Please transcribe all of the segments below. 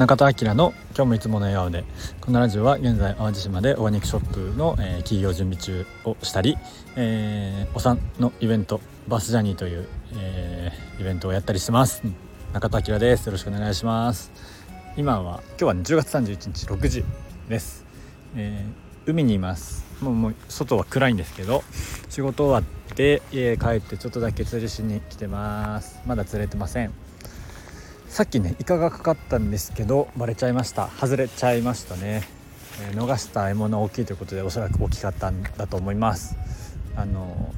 中田明の今日もいつもの笑顔でこのラジオは現在淡路島でオーガニックショップの、えー、企業準備中をしたり、えー、お産のイベントバスジャニーという、えー、イベントをやったりしてます。中田明です。よろしくお願いします。今は今日は、ね、10月31日6時です、えー、海にいます。もうもう外は暗いんですけど仕事終わって家帰ってちょっとだけ釣りしに来てます。まだ釣れてません。さっきねイカがかかったんですけどバレちゃいました。外れちゃいましたね、えー、逃した獲物大きいということでおそらく大きかったんだと思います。あの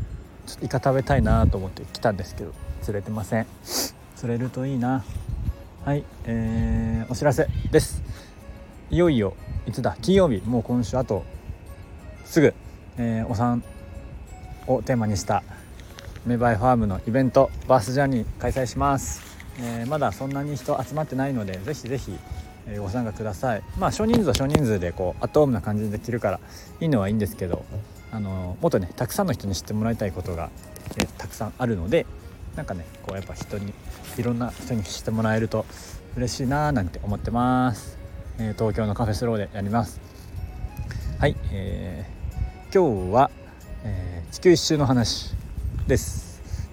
ちょっとイカ食べたいなと思って来たんですけど釣れてません。釣れるといいな。はい、えー、お知らせです。いよいよいつだ？金曜日。もう今週あとすぐ、えー、お産をテーマにしたメバイファームのイベントバースジャーニー開催します。えー、まだそんなに人集まってないのでぜひぜひ、ご参加ください。まあ少人数は少人数でこうアットホームな感じでできるからいいのはいいんですけどあのもっとねたくさんの人に知ってもらいたいことが、え、たくさんあるのでなんかねこうやっぱ人にいろんな人に知ってもらえると嬉しいなーなんて思ってます、え東京のカフェスローでやります。はい、えー今日は、え地球一周の話です。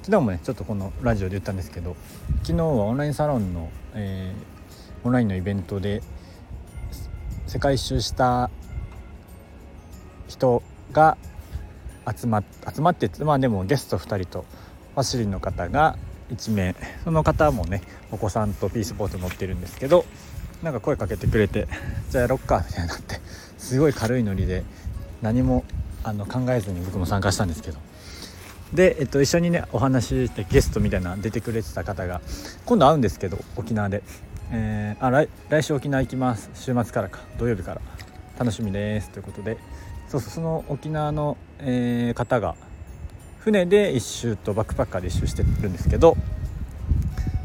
昨日もねちょっとこのラジオで言ったんですけど昨日はオンラインサロンの、えー、オンラインのイベントで世界一周した人が集ま集まってまあでもゲスト2人とファシリの方が1名。その方もねお子さんとピースポーツ乗ってるんですけどなんか声かけてくれてじゃあやろっかみたいになってすごい軽いノリで何もあの考えずに僕も参加したんですけどで、えっと、一緒にねお話ししてゲストみたいな出てくれてた方が今度会うんですけど沖縄で、えー、あ来来週沖縄行きます。週末からか。土曜日から。楽しみです。ということで。そうそうその沖縄の、えー、方が船で一周とバックパッカーで一周してるんですけど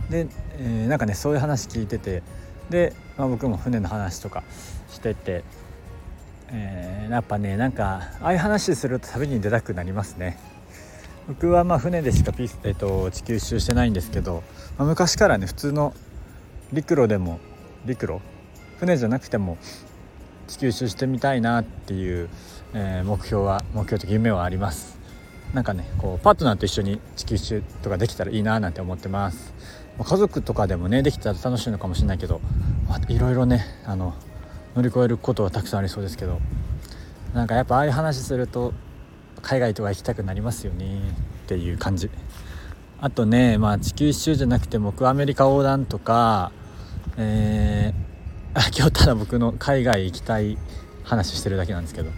で、えー、なんかねそういう話聞いててで、まあ、僕も船の話とかしてて、えー、やっぱねなんかああいう話すると旅に出たくなりますね。僕はまあ船でしかピス、えーと、地球一周してないんですけど、まあ、昔からね普通の陸路でも陸路？船じゃなくても地球一周してみたいなっていう、えー、目標は目標と夢はあります。なんかねこうパートナーと一緒に地球一周とかできたらいいななんて思ってます。家族とかでもねできたら楽しいのかもしれないけどいろいろねあの乗り越えることはたくさんありそうですけど。なんかやっぱああいう話すると海外とか行きたくなりますよねっていう感じ。あとねまあ地球一周じゃなくて僕アメリカ横断とかえー、今日ただ僕の海外行きたい話してるだけなんですけど、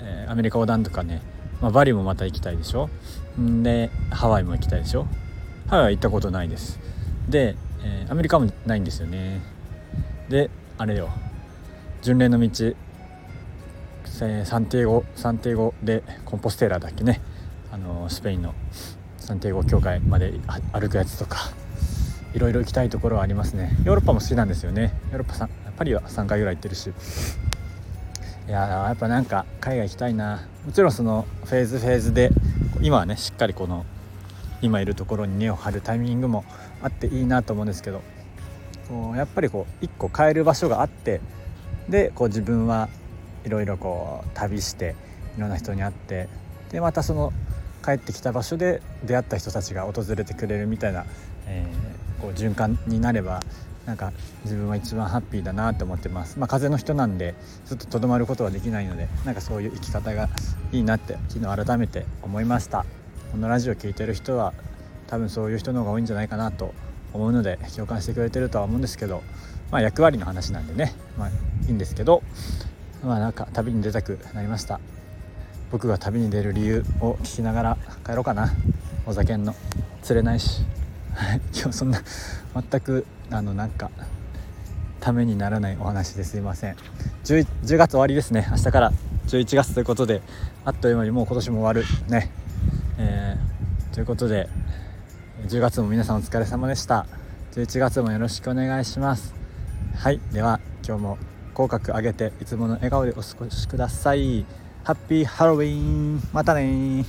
えー、アメリカ横断とかね、まあ、バリもまた行きたいでしょ？んでハワイも行きたいでしょ？ハワイは行ったことないです。で、えー、アメリカもないんですよね。であれよ。巡礼の道サンティエゴサンティエゴでコンポステーラだっけね。あのスペインのサンティエゴ教会まで歩くやつとかいろいろ行きたいところはありますね。ヨーロッパも好きなんですよね。ヨーロッパパリは3回ぐらい行ってるし。いややっぱなんか海外行きたいな。もちろんそのフェーズフェーズで今はねしっかりこの今いるところに根を張るタイミングもあっていいなと思うんですけどこうやっぱりこう一個変える場所があってでこう自分はいろいろこう旅していろんな人に会ってでまたその帰ってきた場所で出会った人たちが訪れてくれるみたいな、えー、こう循環になればなんか自分は一番ハッピーだなと思ってます。まあ、風の人なんでずっととどまることはできないのでなんかそういう生き方がいいなって昨日改めて思いました。このラジオ聴いてる人は多分そういう人の方が多いんじゃないかなと思うので共感してくれてるとは思うんですけど、まあ、役割の話なんでね、まあ、いいんですけどまあなんか旅に出たくなりました。僕が旅に出る理由を聞きながら帰ろうかな。お酒の釣れないし。今日そんな全くあのなんかためにならないお話ですいません。10, 10月終わりですね。明日から。11月ということで。あっという間にもう今年も終わる。ね。えー、ということで10月も皆さんお疲れ様でした。11月もよろしくお願いします。はい。では今日も口角上げていつもの笑顔でお過ごしください。ハッピーハロウィン。またね